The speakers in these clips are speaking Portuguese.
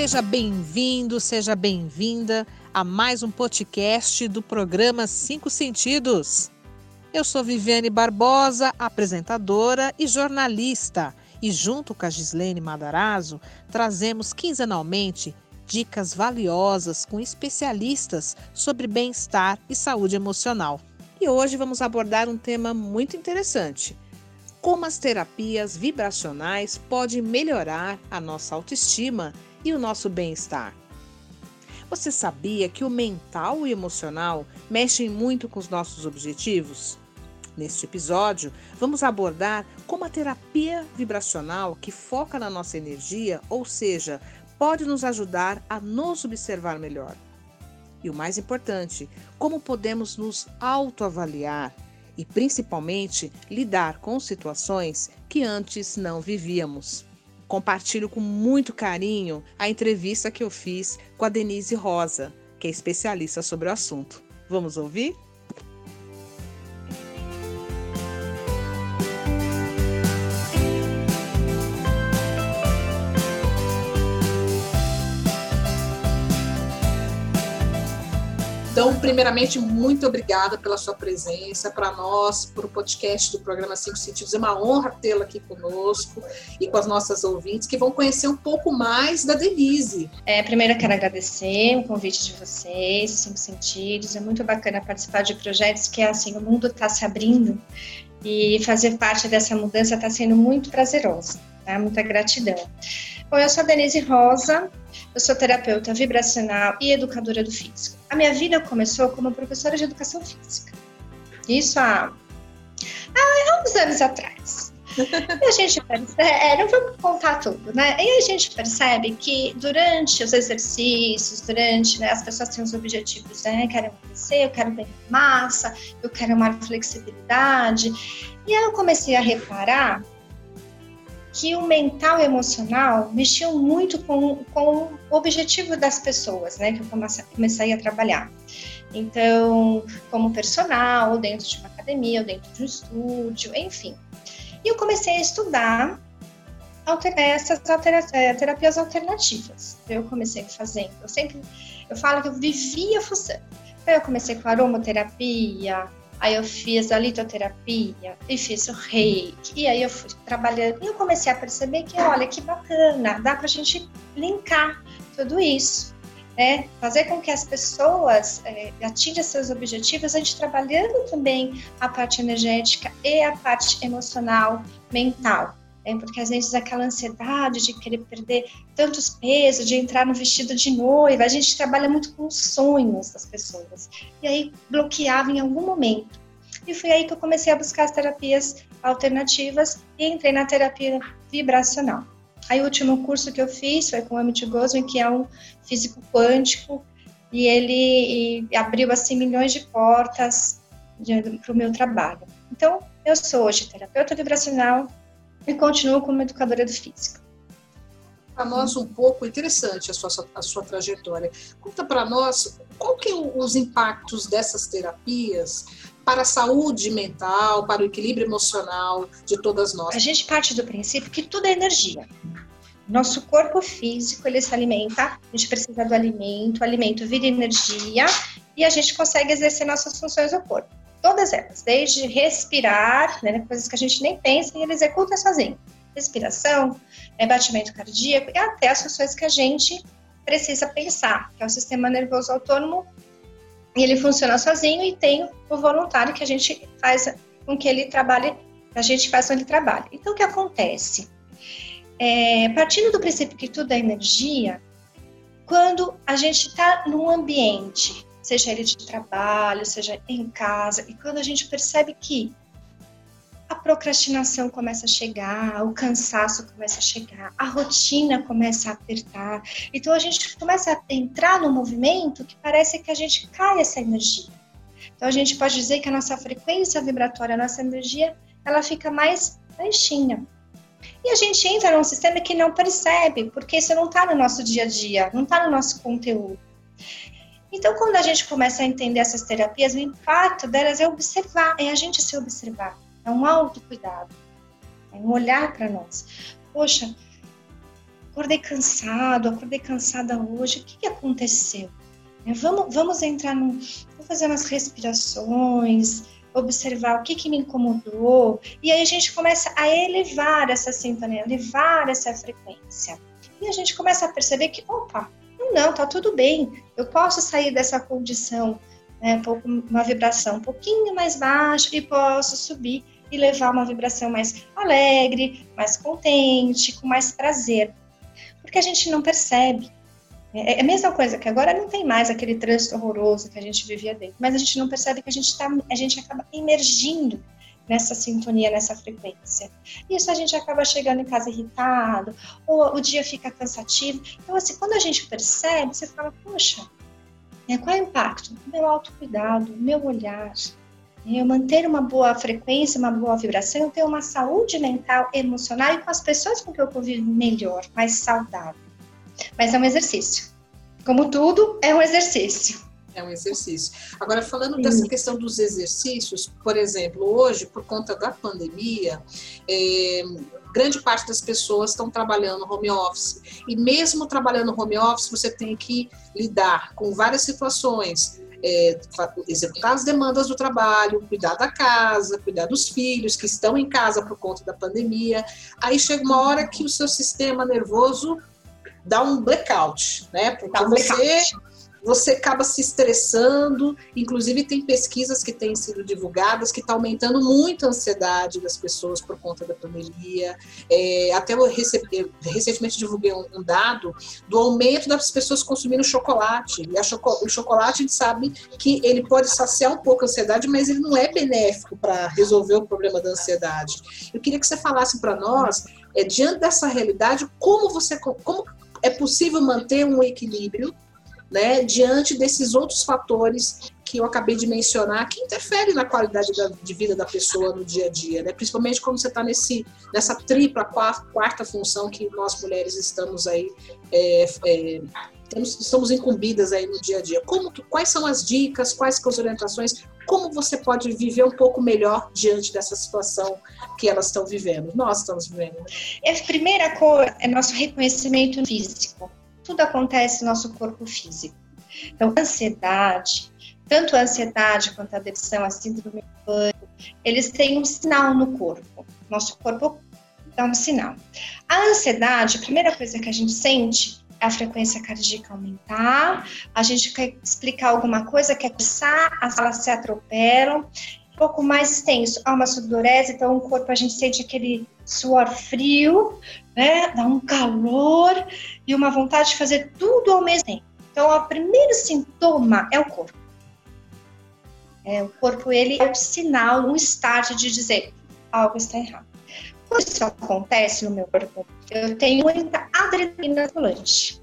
Seja bem-vindo, seja bem-vinda a mais um podcast do programa Cinco Sentidos. Eu sou Viviane Barbosa, apresentadora e jornalista, e junto com a Gislene Madarazzo, trazemos quinzenalmente dicas valiosas com especialistas sobre bem-estar e saúde emocional. E hoje vamos abordar um tema muito interessante: como as terapias vibracionais podem melhorar a nossa autoestima e o nosso bem-estar. Você sabia que o mental e o emocional mexem muito com os nossos objetivos? Neste episódio, vamos abordar como a terapia vibracional, que foca na nossa energia, ou seja, pode nos ajudar a nos observar melhor. E o mais importante, como podemos nos autoavaliar e, principalmente, lidar com situações que antes não vivíamos compartilho com muito carinho a entrevista que eu fiz com a Denise Rosa, que é especialista sobre o assunto. Vamos ouvir? Então, primeiramente, muito obrigada pela sua presença, para nós, para o podcast do programa Cinco Sentidos. É uma honra tê-la aqui conosco e com as nossas ouvintes que vão conhecer um pouco mais da Denise. É, primeiro, eu quero agradecer o convite de vocês, Cinco Sentidos. É muito bacana participar de projetos que, assim, o mundo está se abrindo e fazer parte dessa mudança está sendo muito prazeroso. Tá? Muita gratidão. Bom, eu sou a Denise Rosa, eu sou terapeuta vibracional e educadora do físico. A minha vida começou como professora de educação física. Isso há, há uns anos atrás. E a gente percebe, é, não vamos contar tudo, né? E a gente percebe que durante os exercícios, durante né, as pessoas têm os objetivos, né? Eu quero emagrecer, eu quero ganhar massa, eu quero mais flexibilidade. E aí eu comecei a reparar que o mental e emocional mexiam muito com, com o objetivo das pessoas, né, que eu comecei, a trabalhar. Então, como personal, ou dentro de uma academia, ou dentro de um estúdio, enfim. E eu comecei a estudar alter, essas é, terapias alternativas. Eu comecei fazendo, eu sempre, eu falo que eu vivia fuçando. Então, eu comecei com aromaterapia, Aí eu fiz a litoterapia e fiz o reiki. E aí eu fui trabalhando. E eu comecei a perceber que, olha, que bacana, dá pra gente linkar tudo isso. Né? Fazer com que as pessoas é, atinjam seus objetivos, a gente trabalhando também a parte energética e a parte emocional, mental. Né? Porque às vezes aquela ansiedade de querer perder tantos pesos, de entrar no vestido de noiva, a gente trabalha muito com os sonhos das pessoas. E aí bloqueava em algum momento. E foi aí que eu comecei a buscar as terapias alternativas e entrei na terapia vibracional. Aí o último curso que eu fiz foi com o Amit Goswami, que é um físico quântico, e ele e abriu assim milhões de portas para o meu trabalho. Então, eu sou hoje terapeuta vibracional, e continuo como educadora do físico. Para nós um pouco interessante a sua, a sua trajetória. Conta para nós qual que é os impactos dessas terapias para a saúde mental, para o equilíbrio emocional de todas nós. A gente parte do princípio que tudo é energia. Nosso corpo físico, ele se alimenta, a gente precisa do alimento, o alimento vira energia e a gente consegue exercer nossas funções do corpo. Todas elas, desde respirar, né, coisas que a gente nem pensa e ele executa sozinho. Respiração, é, batimento cardíaco e até as funções que a gente precisa pensar, que é o sistema nervoso autônomo, e ele funciona sozinho e tem o voluntário que a gente faz com que ele trabalhe, a gente faz com que ele trabalhe. Então, o que acontece? É, partindo do princípio que tudo é energia, quando a gente está num ambiente seja ele de trabalho, seja em casa, e quando a gente percebe que a procrastinação começa a chegar, o cansaço começa a chegar, a rotina começa a apertar. Então a gente começa a entrar no movimento que parece que a gente cai essa energia. Então a gente pode dizer que a nossa frequência vibratória, a nossa energia, ela fica mais baixinha. E a gente entra num sistema que não percebe, porque isso não está no nosso dia a dia, não está no nosso conteúdo. Então, quando a gente começa a entender essas terapias, o impacto delas é observar, é a gente se observar, é um autocuidado, é um olhar para nós. Poxa, acordei cansado, acordei cansada hoje, o que, que aconteceu? É, vamos, vamos entrar no. Vou fazer umas respirações, observar o que, que me incomodou, e aí a gente começa a elevar essa sintonia, elevar essa frequência. E a gente começa a perceber que, opa, não, tá tudo bem, eu posso sair dessa condição, né, uma vibração um pouquinho mais baixa e posso subir e levar uma vibração mais alegre, mais contente, com mais prazer. Porque a gente não percebe. É, é a mesma coisa que agora não tem mais aquele trânsito horroroso que a gente vivia dentro, mas a gente não percebe que a gente, tá, a gente acaba emergindo nessa sintonia, nessa frequência. Isso a gente acaba chegando em casa irritado, ou o dia fica cansativo. Então, assim, quando a gente percebe, você fala, poxa, né, qual é o impacto? Meu autocuidado, meu olhar, eu manter uma boa frequência, uma boa vibração, eu ter uma saúde mental, emocional e com as pessoas com que eu convivo melhor, mais saudável. Mas é um exercício. Como tudo, é um exercício. É um exercício. Agora, falando Sim. dessa questão dos exercícios, por exemplo, hoje, por conta da pandemia, é, grande parte das pessoas estão trabalhando home office. E mesmo trabalhando home office, você tem que lidar com várias situações. É, executar as demandas do trabalho, cuidar da casa, cuidar dos filhos que estão em casa por conta da pandemia. Aí chega uma hora que o seu sistema nervoso dá um blackout, né? Porque um blackout você acaba se estressando. Inclusive, tem pesquisas que têm sido divulgadas que está aumentando muito a ansiedade das pessoas por conta da pandemia. É, até eu recebi, recentemente divulguei um, um, dado do aumento das pessoas consumindo chocolate. E choco, o chocolate, a gente sabe que ele pode saciar um pouco a ansiedade, mas ele não é benéfico para resolver o problema da ansiedade. Eu queria que você falasse para nós, é, diante dessa realidade, como você como é possível manter um equilíbrio né, diante desses outros fatores que eu acabei de mencionar, que interferem na qualidade da, de vida da pessoa no dia a dia, né? principalmente quando você está nessa tripla, quarta, função que nós mulheres estamos aí, é, é, temos, estamos incumbidas aí no dia a dia. Como, quais são as dicas, quais são as orientações, como você pode viver um pouco melhor diante dessa situação que elas estão vivendo, nós estamos vivendo? Né? A primeira coisa é nosso reconhecimento físico tudo acontece no nosso corpo físico. Então, ansiedade, tanto a ansiedade quanto a depressão, a síndrome do pânico, eles têm um sinal no corpo. Nosso corpo dá um sinal. A ansiedade, a primeira coisa que a gente sente é a frequência cardíaca aumentar, a gente quer explicar alguma coisa, quer coçar, as alas se atropelam, um pouco mais extenso, há uma sudorese, então o corpo a gente sente aquele suor frio, né? Dá um calor e uma vontade de fazer tudo ao mesmo tempo. Então, o primeiro sintoma é o corpo. É, o corpo ele é o sinal, um start de dizer algo está errado. Quando isso acontece no meu corpo, eu tenho muita adrenalina circulante.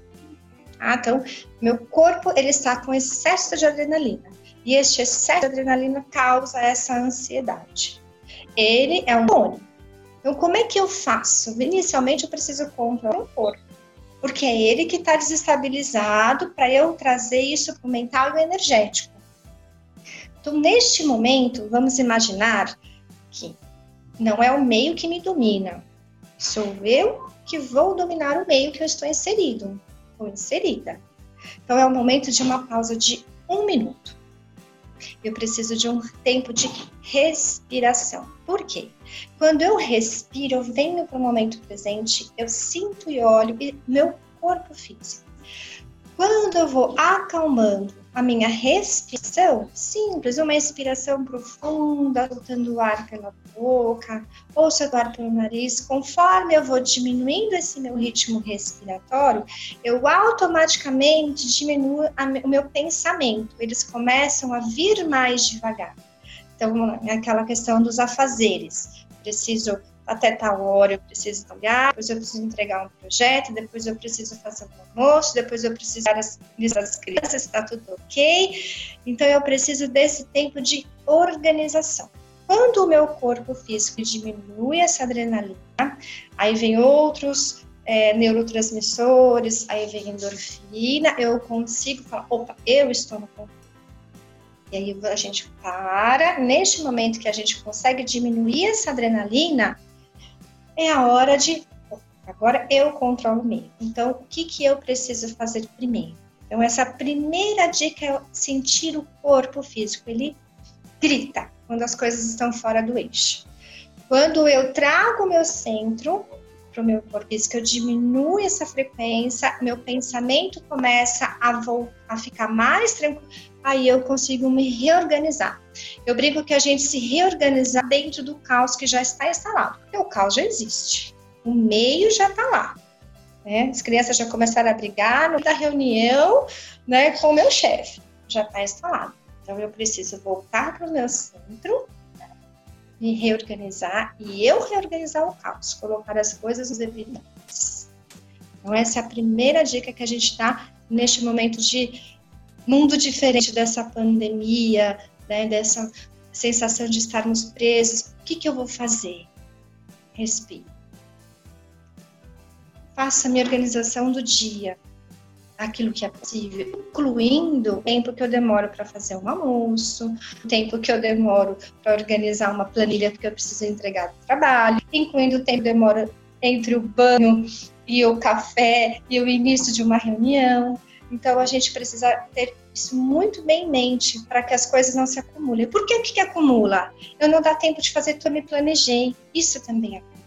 Ah, então, meu corpo ele está com excesso de adrenalina e este excesso de adrenalina causa essa ansiedade. Ele é um hormônio. Então, como é que eu faço? Inicialmente, eu preciso controlar o corpo, porque é ele que está desestabilizado para eu trazer isso para o mental e o energético. Então, neste momento, vamos imaginar que não é o meio que me domina, sou eu que vou dominar o meio que eu estou inserido ou inserida. Então, é o momento de uma pausa de um minuto. Eu preciso de um tempo de respiração. Por quê? Quando eu respiro, eu venho para o momento presente, eu sinto e olho meu corpo físico. Quando eu vou acalmando a minha respiração, simples, uma respiração profunda, soltando o ar pela boca, ou soltando o ar pelo nariz, conforme eu vou diminuindo esse meu ritmo respiratório, eu automaticamente diminuo o meu pensamento, eles começam a vir mais devagar. Então, é aquela questão dos afazeres. Preciso até tal hora eu preciso olhar, depois eu preciso entregar um projeto, depois eu preciso fazer um almoço, depois eu preciso dar as, as crianças, está tudo ok. Então eu preciso desse tempo de organização. Quando o meu corpo físico diminui essa adrenalina, aí vem outros é, neurotransmissores, aí vem endorfina, eu consigo falar, opa, eu estou no controle e aí a gente para, neste momento que a gente consegue diminuir essa adrenalina, é a hora de Agora eu controlo o meio. Então, o que, que eu preciso fazer primeiro? Então, essa primeira dica é sentir o corpo físico. Ele grita quando as coisas estão fora do eixo. Quando eu trago o meu centro para o meu corpo físico, eu diminuo essa frequência, meu pensamento começa a, a ficar mais tranquilo, aí eu consigo me reorganizar. Eu brinco que a gente se reorganizar dentro do caos que já está instalado, porque o caos já existe, o meio já está lá. Né? As crianças já começaram a brigar no da reunião né, com o meu chefe, já está instalado. Então eu preciso voltar para o meu centro, me reorganizar e eu reorganizar o caos, colocar as coisas nos lugares. Então essa é a primeira dica que a gente dá neste momento de mundo diferente dessa pandemia, né, dessa sensação de estarmos presos. O que, que eu vou fazer? Respire. Faça minha organização do dia, aquilo que é possível, incluindo o tempo que eu demoro para fazer um almoço, o tempo que eu demoro para organizar uma planilha porque eu preciso entregar do trabalho, incluindo o tempo que eu demoro entre o banho e o café e o início de uma reunião. Então a gente precisa ter isso muito bem em mente para que as coisas não se acumulem. Por que que, acumula? Eu não dá tempo de fazer tudo, me planejei. Isso também acumula.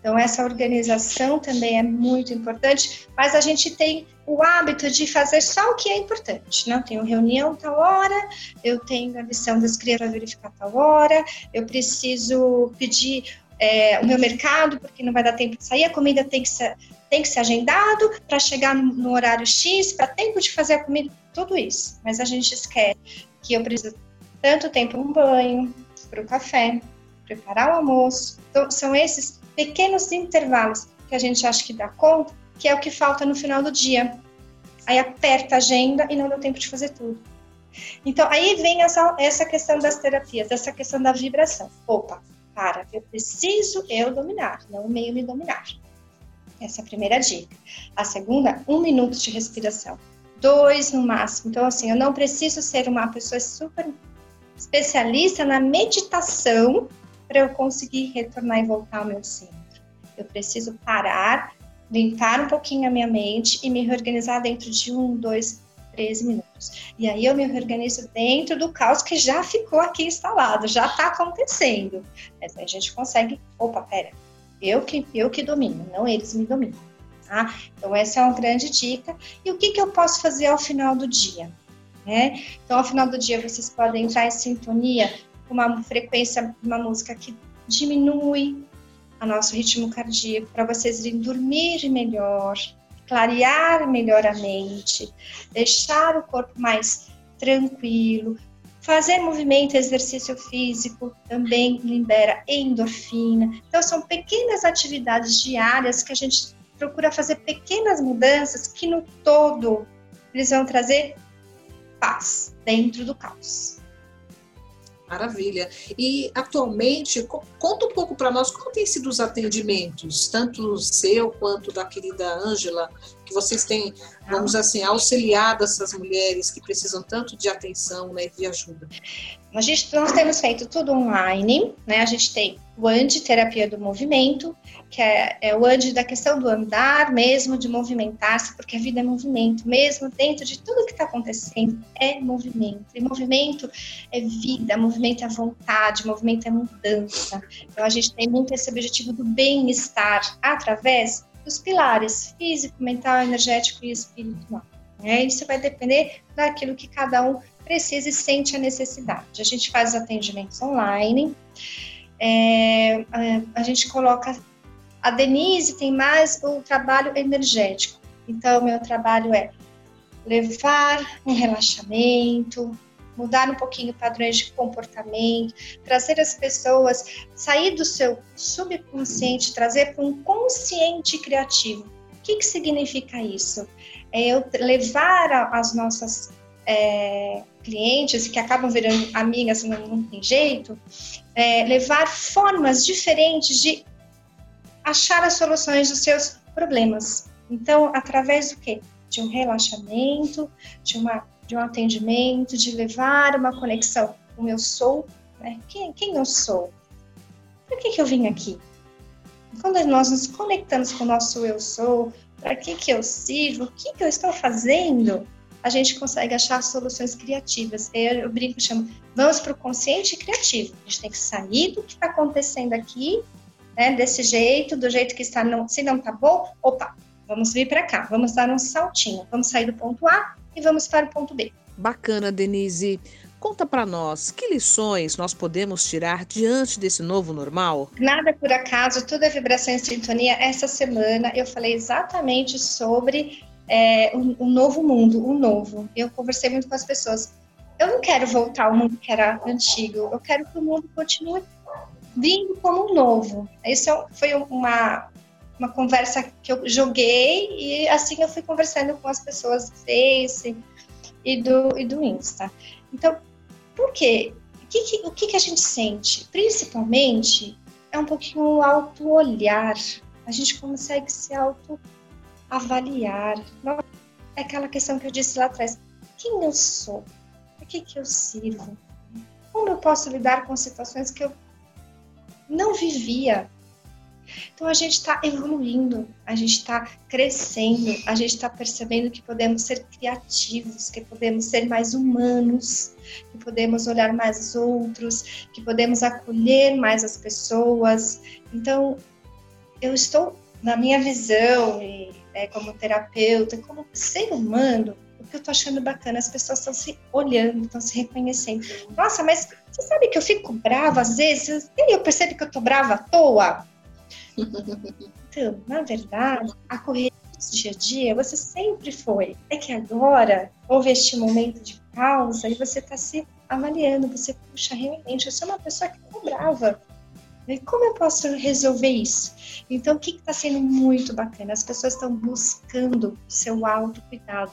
Então, essa organização também é muito importante, mas a gente tem o hábito de fazer só o que é importante. Não né? tenho reunião tal hora, eu tenho a lição das crianças para verificar tal hora, eu preciso pedir é, o meu mercado, porque não vai dar tempo de sair, a comida tem que ser, tem que ser agendado para chegar no, horário X, para tempo de fazer a comida, tudo isso. Mas a gente esquece que eu preciso tanto tempo um banho, para o café, preparar o almoço. Então, são esses pequenos intervalos que a gente acha que dá conta, que é o que falta no final do dia. Aí aperta a agenda e não deu tempo de fazer tudo. Então, aí vem essa, essa questão das terapias, essa questão da vibração. Opa, para, eu preciso eu dominar, não o meio me dominar. Essa é a primeira dica. A segunda, um minuto de respiração. Dois no máximo. Então, assim, eu não preciso ser uma pessoa super especialista na meditação para eu conseguir retornar e voltar ao meu centro. Eu preciso parar, limpar um pouquinho a minha mente e me reorganizar dentro de um, dois, três minutos. E aí eu me reorganizo dentro do caos que já ficou aqui instalado, já está acontecendo. Mas a gente consegue, opa, pera, eu que, eu que domino, não eles me dominam. Tá? Então essa é uma grande dica. E o que, que eu posso fazer ao final do dia? Né? Então ao final do dia vocês podem entrar em sintonia uma frequência uma música que diminui o nosso ritmo cardíaco para vocês irem dormir melhor, clarear melhor a mente, deixar o corpo mais tranquilo. Fazer movimento, exercício físico também libera endorfina. Então, são pequenas atividades diárias que a gente procura fazer pequenas mudanças que no todo eles vão trazer paz dentro do caos. Maravilha. E atualmente, conta um pouco para nós como têm sido os atendimentos, tanto seu quanto da querida Ângela, que vocês têm, vamos assim, auxiliado essas mulheres que precisam tanto de atenção né, de ajuda. A gente, nós temos feito tudo online, né? A gente tem o AND, terapia do movimento, que é, é o AND da questão do andar mesmo, de movimentar-se, porque a vida é movimento, mesmo dentro de tudo que está acontecendo, é movimento. E movimento é vida, movimento é vontade, movimento é mudança. Então a gente tem muito esse objetivo do bem-estar através dos pilares físico, mental, energético e espiritual. Né? Isso vai depender daquilo que cada um precisa e sente a necessidade. A gente faz atendimentos online, é, a, a gente coloca. A Denise tem mais o trabalho energético. Então, meu trabalho é levar um relaxamento, mudar um pouquinho padrões de comportamento, trazer as pessoas, sair do seu subconsciente, trazer para um consciente criativo. O que, que significa isso? É eu levar as nossas é, clientes que acabam virando amigas, não, não tem jeito, é, levar formas diferentes de achar as soluções dos seus problemas. Então, através do quê? De um relaxamento, de, uma, de um atendimento, de levar uma conexão com o eu sou, né? quem, quem eu sou? Por que, que eu vim aqui? Quando nós nos conectamos com o nosso eu sou, para que, que eu sirvo, o que, que eu estou fazendo, a gente consegue achar soluções criativas. Eu, eu brinco, chamo, vamos para o consciente criativo. A gente tem que sair do que está acontecendo aqui, né, desse jeito, do jeito que está, não, se não está bom, opa, vamos vir para cá, vamos dar um saltinho, vamos sair do ponto A e vamos para o ponto B. Bacana, Denise. Conta para nós, que lições nós podemos tirar diante desse novo normal? Nada por acaso, tudo é vibração em sintonia. Essa semana eu falei exatamente sobre é, um, um novo mundo, o um novo. Eu conversei muito com as pessoas. Eu não quero voltar ao mundo que era antigo, eu quero que o mundo continue vindo como um novo. Isso é foi uma, uma conversa que eu joguei e assim eu fui conversando com as pessoas do Face e do, e do Insta. Então, por quê? O que, que, o que, que a gente sente? Principalmente, é um pouquinho o auto-olhar. A gente consegue se auto-avaliar. É aquela questão que eu disse lá atrás. Quem eu sou? Para que, que eu sirvo? Como eu posso lidar com situações que eu não vivia então a gente está evoluindo, a gente está crescendo, a gente está percebendo que podemos ser criativos, que podemos ser mais humanos, que podemos olhar mais os outros, que podemos acolher mais as pessoas. Então eu estou na minha visão e é, como terapeuta, como ser humano, o que eu tô achando bacana, as pessoas estão se olhando, estão se reconhecendo. Nossa, mas você sabe que eu fico brava às vezes? E eu percebo que eu tô brava à toa? Então, na verdade, a correria do dia a dia, você sempre foi. É que agora houve este momento de pausa e você está se avaliando. Você, puxa, realmente, eu sou uma pessoa que não brava. E como eu posso resolver isso? Então, o que está sendo muito bacana? As pessoas estão buscando o seu autocuidado.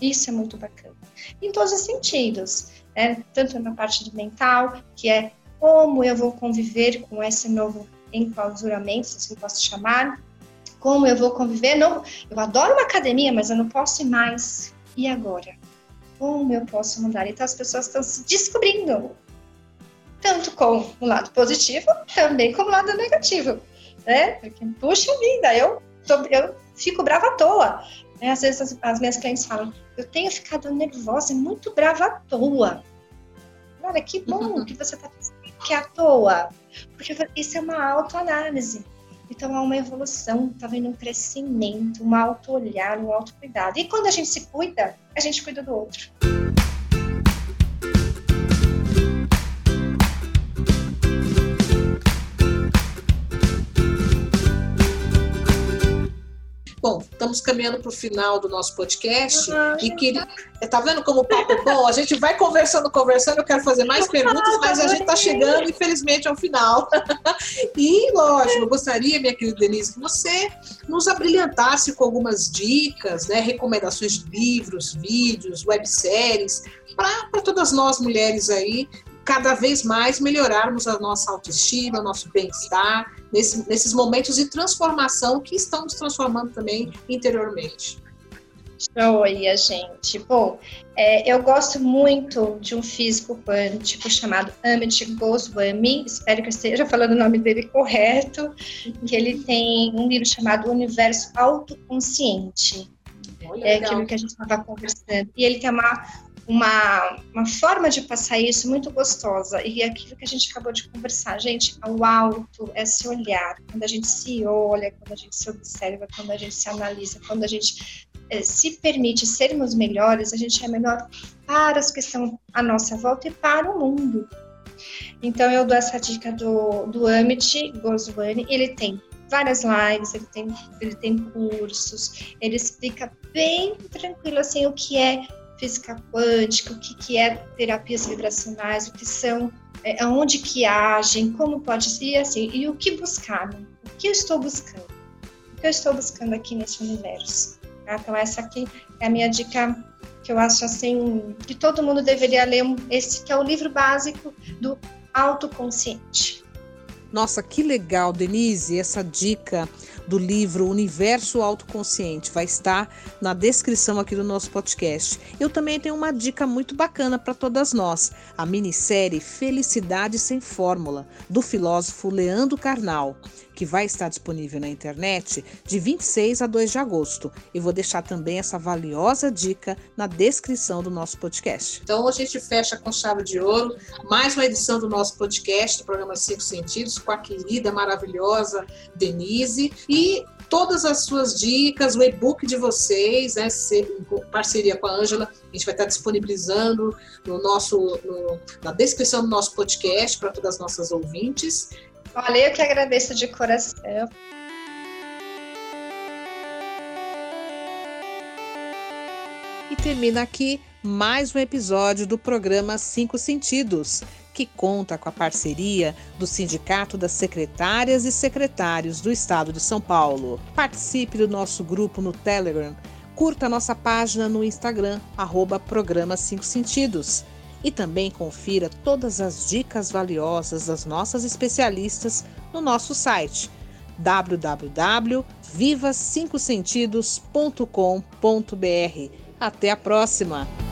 Isso é muito bacana. Em todos os sentidos, né? tanto na parte do mental, que é como eu vou conviver com esse novo enclausuramento, se assim posso chamar, como eu vou conviver, não, eu adoro uma academia, mas eu não posso ir mais. E agora? Como eu posso mudar? Então as pessoas estão se descobrindo, tanto com o lado positivo, também com o lado negativo, né? Porque, puxa vida, eu, tô, eu fico brava à toa. Né? Às vezes as, as minhas clientes falam, eu tenho ficado nervosa e muito brava à toa. Olha, que bom uhum. que você está que é à toa. Porque isso é uma autoanálise. Então há uma evolução, está vendo um crescimento, um auto-olhar, um auto-cuidado. E quando a gente se cuida, a gente cuida do outro. Bom, estamos caminhando para o final do nosso podcast uhum. e queria. Tá vendo como o papo é bom? A gente vai conversando, conversando. Eu quero fazer mais perguntas, mas a gente está chegando, infelizmente, ao final. e, lógico, eu gostaria, minha querida Denise, que você nos abrilhantasse com algumas dicas, né, recomendações de livros, vídeos, webséries, para todas nós mulheres aí cada vez mais melhorarmos a nossa autoestima, o nosso bem-estar, nesse, nesses momentos de transformação que estamos transformando também interiormente. Joia, gente. Bom, é, eu gosto muito de um físico quântico chamado Amit Goswami, espero que eu esteja falando o nome dele correto, que ele tem um livro chamado Universo Autoconsciente. Olha, é legal. aquilo que a gente estava conversando. E ele tem uma, uma, uma forma de passar isso muito gostosa. E é aquilo que a gente acabou de conversar, gente, o alto é se olhar. Quando a gente se olha, quando a gente se observa, quando a gente se analisa, quando a gente é, se permite sermos melhores, a gente é melhor para as que estão à nossa volta e para o mundo. Então eu dou essa dica do, do Amit Goswami, ele tem várias lives, ele tem, ele tem cursos, ele explica bem tranquilo assim o que é física quântica, o que, que é terapias vibracionais, o que são, é, aonde que agem, como pode ser, assim, e o que buscar, né? o que eu estou buscando, o que eu estou buscando aqui nesse universo. Tá? Então essa aqui é a minha dica que eu acho assim que todo mundo deveria ler esse que é o livro básico do autoconsciente. Nossa, que legal, Denise, essa dica do livro Universo Autoconsciente. Vai estar na descrição aqui do nosso podcast. Eu também tenho uma dica muito bacana para todas nós: a minissérie Felicidade Sem Fórmula, do filósofo Leandro Carnal que vai estar disponível na internet de 26 a 2 de agosto. E vou deixar também essa valiosa dica na descrição do nosso podcast. Então a gente fecha com chave de ouro mais uma edição do nosso podcast, do programa Cinco Sentidos, com a querida, maravilhosa Denise. E todas as suas dicas, o e-book de vocês, né, em parceria com a Ângela, a gente vai estar disponibilizando no nosso, no, na descrição do nosso podcast para todas as nossas ouvintes. Olha, eu que agradeço de coração. E termina aqui mais um episódio do programa Cinco Sentidos que conta com a parceria do Sindicato das Secretárias e Secretários do Estado de São Paulo. Participe do nosso grupo no Telegram, curta nossa página no Instagram, arroba Programa 5 Sentidos. E também confira todas as dicas valiosas das nossas especialistas no nosso site www.viva5sentidos.com.br. Até a próxima!